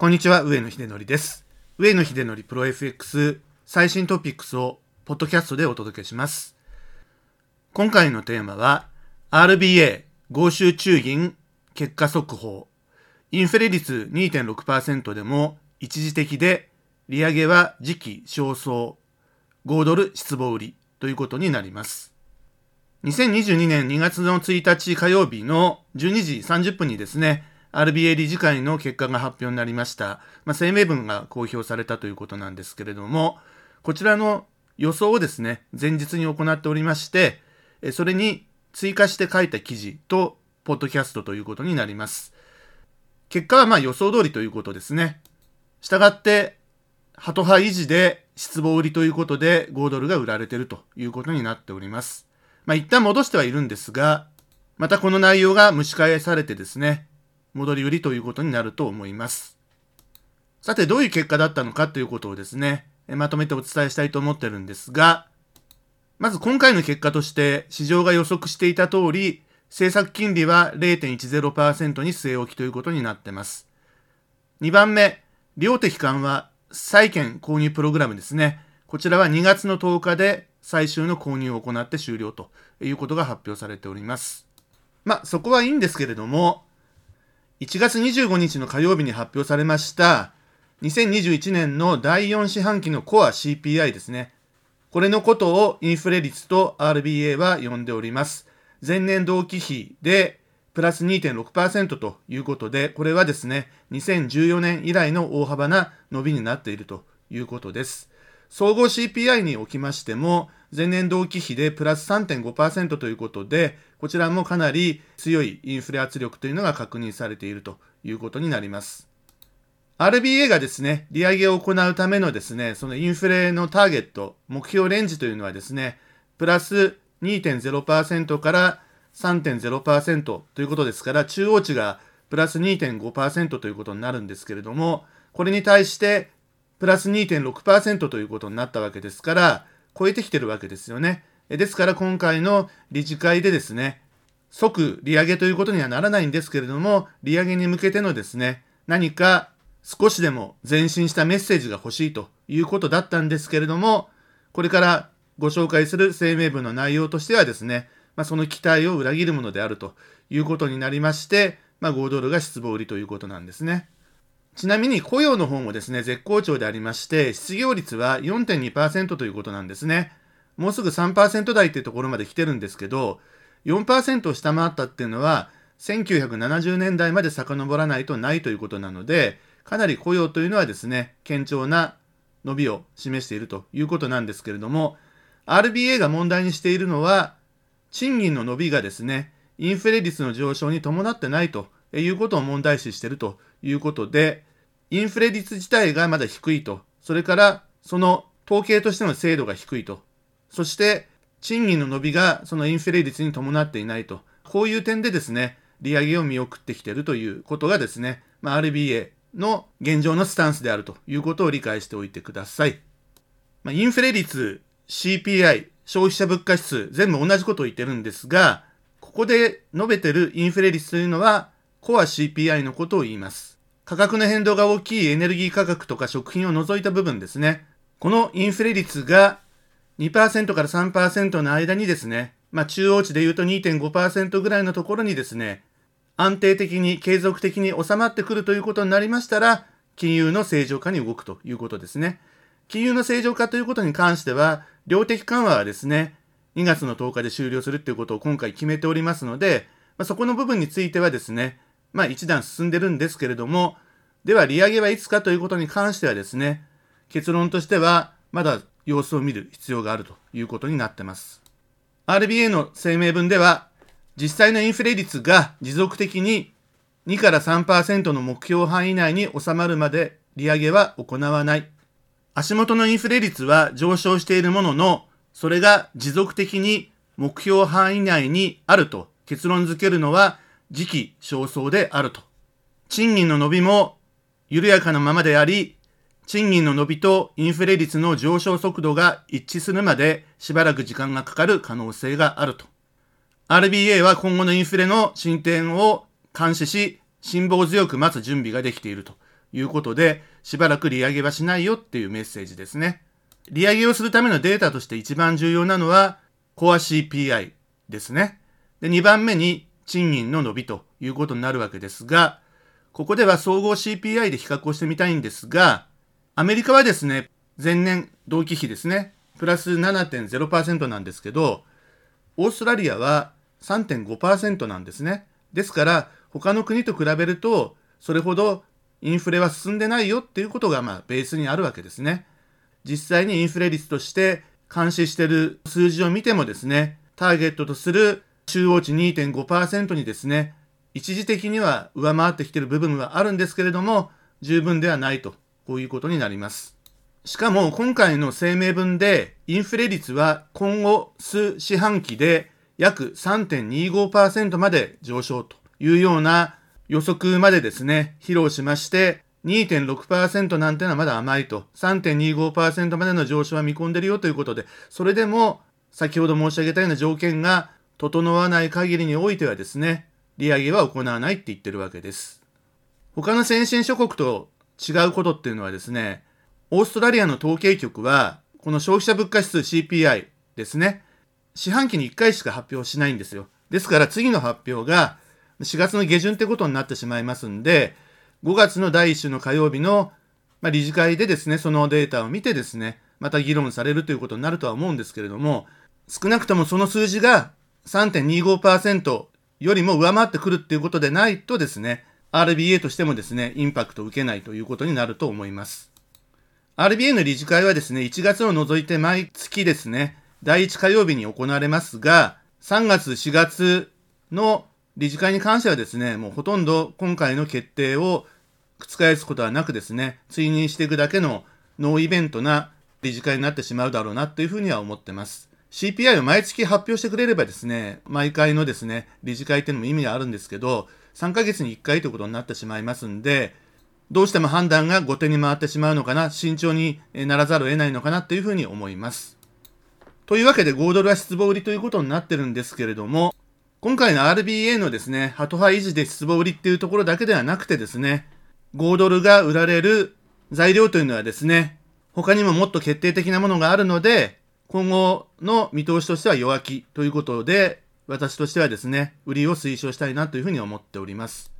こんにちは、上野秀則です。上野秀則プロ FX 最新トピックスをポッドキャストでお届けします。今回のテーマは RBA 豪州中銀結果速報インフレ率2.6%でも一時的で利上げは時期尚早5ドル失望売りということになります。2022年2月の1日火曜日の12時30分にですね、RBA 理事会の結果が発表になりました。まあ、声明文が公表されたということなんですけれども、こちらの予想をですね、前日に行っておりまして、それに追加して書いた記事と、ポッドキャストということになります。結果はまあ予想通りということですね。したがって、ハト派維持で失望売りということで5ドルが売られているということになっております。まあ、一旦戻してはいるんですが、またこの内容が蒸し返されてですね、戻り売りということになると思います。さて、どういう結果だったのかということをですね、まとめてお伝えしたいと思ってるんですが、まず今回の結果として市場が予測していた通り、政策金利は0.10%に据え置きということになってます。2番目、量的緩和債券購入プログラムですね。こちらは2月の10日で最終の購入を行って終了ということが発表されております。まあ、そこはいいんですけれども、1月25日の火曜日に発表されました2021年の第4四半期のコア CPI ですね。これのことをインフレ率と RBA は呼んでおります。前年同期比でプラス2.6%ということで、これはですね、2014年以来の大幅な伸びになっているということです。総合 CPI におきましても、前年同期比でプラス3.5%ということで、こちらもかなり強いインフレ圧力というのが確認されているということになります。RBA がですね、利上げを行うためのですね、そのインフレのターゲット、目標レンジというのはですね、プラス2.0%から3.0%ということですから、中央値がプラス2.5%ということになるんですけれども、これに対してプラス2.6%ということになったわけですから、超えてきてるわけですよね。ですから今回の理事会でですね、即利上げということにはならないんですけれども、利上げに向けてのですね、何か少しでも前進したメッセージが欲しいということだったんですけれども、これからご紹介する声明文の内容としてはですね、まあ、その期待を裏切るものであるということになりまして、まあ、5ドルが失望売りということなんですね。ちなみに雇用の方もですね、絶好調でありまして、失業率は4.2%ということなんですね。もうすぐ3%台っていうところまで来てるんですけど、4%を下回ったっていうのは、1970年代まで遡らないとないということなので、かなり雇用というのはですね、堅調な伸びを示しているということなんですけれども、RBA が問題にしているのは、賃金の伸びがですね、インフレ率の上昇に伴ってないということを問題視しているということで、インフレ率自体がまだ低いと。それから、その統計としての精度が低いと。そして、賃金の伸びがそのインフレ率に伴っていないと。こういう点でですね、利上げを見送ってきているということがですね、まあ、RBA の現状のスタンスであるということを理解しておいてください。まあ、インフレ率、CPI、消費者物価指数、全部同じことを言ってるんですが、ここで述べてるインフレ率というのは、コア CPI のことを言います。価格の変動が大きいエネルギー価格とか食品を除いた部分ですね。このインフレ率が2%から3%の間にですね、まあ中央値で言うと2.5%ぐらいのところにですね、安定的に継続的に収まってくるということになりましたら、金融の正常化に動くということですね。金融の正常化ということに関しては、量的緩和はですね、2月の10日で終了するということを今回決めておりますので、まあ、そこの部分についてはですね、まあ一段進んでるんですけれども、では利上げはいつかということに関してはですね、結論としてはまだ様子を見る必要があるということになってます。RBA の声明文では、実際のインフレ率が持続的に2から3%の目標範囲内に収まるまで利上げは行わない。足元のインフレ率は上昇しているものの、それが持続的に目標範囲内にあると結論付けるのは時期尚早であると。賃金の伸びも緩やかなままであり、賃金の伸びとインフレ率の上昇速度が一致するまでしばらく時間がかかる可能性があると。RBA は今後のインフレの進展を監視し、辛抱強く待つ準備ができているということで、しばらく利上げはしないよっていうメッセージですね。利上げをするためのデータとして一番重要なのは、コア CPI ですね。で、2番目に賃金の伸びということになるわけですが、ここでは総合 CPI で比較をしてみたいんですが、アメリカはですね、前年同期比ですね、プラス7.0%なんですけど、オーストラリアは3.5%なんですね。ですから、他の国と比べると、それほどインフレは進んでないよっていうことが、まあ、ベースにあるわけですね。実際にインフレ率として監視している数字を見てもですね、ターゲットとする中央値2.5%にですね、一時的には上回ってきている部分はあるんですけれども、十分ではないと、こういうことになります。しかも今回の声明文で、インフレ率は今後数四半期で約3.25%まで上昇というような予測までですね、披露しまして、2.6%なんてのはまだ甘いと、3.25%までの上昇は見込んでるよということで、それでも先ほど申し上げたような条件が整わない限りにおいてはですね、利上げは行わないって言ってるわけです。他の先進諸国と違うことっていうのはですね、オーストラリアの統計局は、この消費者物価指数 CPI ですね、四半期に1回しか発表しないんですよ。ですから次の発表が4月の下旬ってことになってしまいますんで、5月の第1週の火曜日の、ま、理事会でですね、そのデータを見てですね、また議論されるということになるとは思うんですけれども、少なくともその数字が3.25%よりも上回ってくるっていうことでないとですね、RBA としてもですね、インパクトを受けないということになると思います。RBA の理事会はですね、1月を除いて毎月ですね、第1火曜日に行われますが、3月、4月の理事会に関してはですね、もうほとんど今回の決定を覆すことはなくですね、追認していくだけのノーイベントな理事会になってしまうだろうなというふうには思ってます。CPI を毎月発表してくれればですね、毎回のですね、理事会っていうのも意味があるんですけど、3ヶ月に1回ということになってしまいますんで、どうしても判断が後手に回ってしまうのかな、慎重にならざるを得ないのかなというふうに思います。というわけで5ドルは失望売りということになってるんですけれども、今回の RBA のですね、ハト派維持で失望売りっていうところだけではなくてですね、5ドルが売られる材料というのはですね、他にももっと決定的なものがあるので、今後の見通しとしては弱気ということで、私としてはですね、売りを推奨したいなというふうに思っております。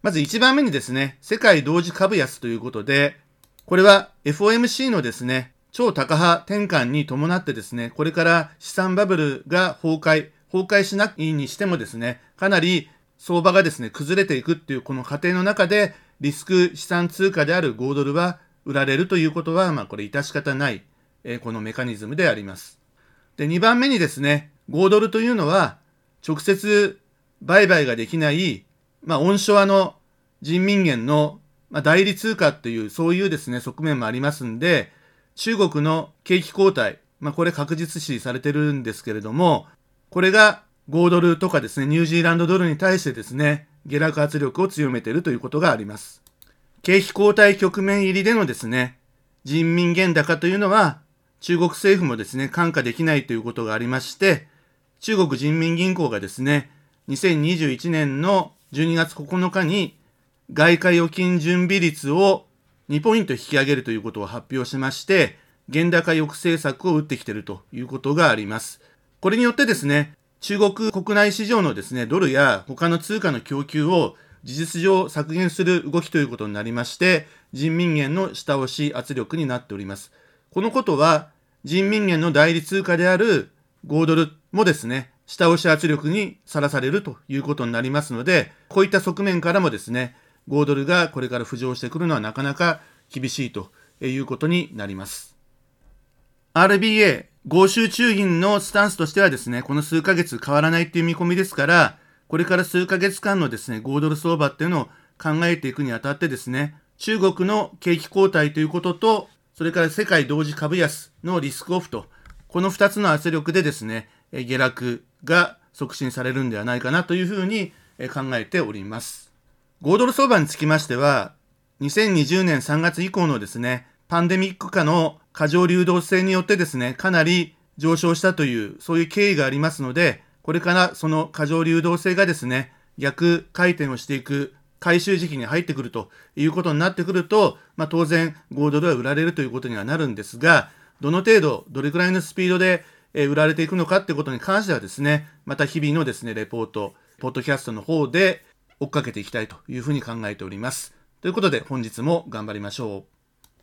まず1番目にですね、世界同時株安ということで、これは FOMC のですね、超高派転換に伴ってですね、これから資産バブルが崩壊、崩壊しないにしてもですね、かなり相場がですね、崩れていくっていうこの過程の中で、リスク資産通貨である5ドルは売られるということは、まあこれ致し方ないえこのメカニズムであります。で、2番目にですね、5ドルというのは、直接売買ができない、まあ、温床の人民元の、ま、代理通貨っていう、そういうですね、側面もありますんで、中国の景気後退、まあ、これ確実視されてるんですけれども、これが5ドルとかですね、ニュージーランドドルに対してですね、下落圧力を強めているということがあります。景気後退局面入りでのですね、人民元高というのは、中国政府もですね、看過できないということがありまして、中国人民銀行がですね、2021年の12月9日に外貨預金準備率を2ポイント引き上げるということを発表しまして、現高抑制策を打ってきているということがあります。これによってですね、中国国内市場のですね、ドルや他の通貨の供給を事実上削減する動きということになりまして、人民元の下押し圧力になっております。このことは人民元の代理通貨である5ドルもですね、下押し圧力にさらされるということになりますので、こういった側面からもですね、5ドルがこれから浮上してくるのはなかなか厳しいということになります。RBA、豪州中銀のスタンスとしてはですね、この数ヶ月変わらないっていう見込みですから、これから数ヶ月間のですね、5ドル相場っていうのを考えていくにあたってですね、中国の景気後退ということと、それから世界同時株安のリスクオフと、この2つの圧力でですね、下落が促進されるんではないかなというふうに考えております。5ドル相場につきましては、2020年3月以降のですね、パンデミック下の過剰流動性によってですね、かなり上昇したという、そういう経緯がありますので、これからその過剰流動性がですね、逆回転をしていく回収時期に入ってくるということになってくると、まあ、当然5ドルは売られるということにはなるんですが、どの程度、どれくらいのスピードで売られていくのかってことに関してはですね、また日々のですね、レポート、ポッドキャストの方で追っかけていきたいというふうに考えております。ということで本日も頑張りましょう。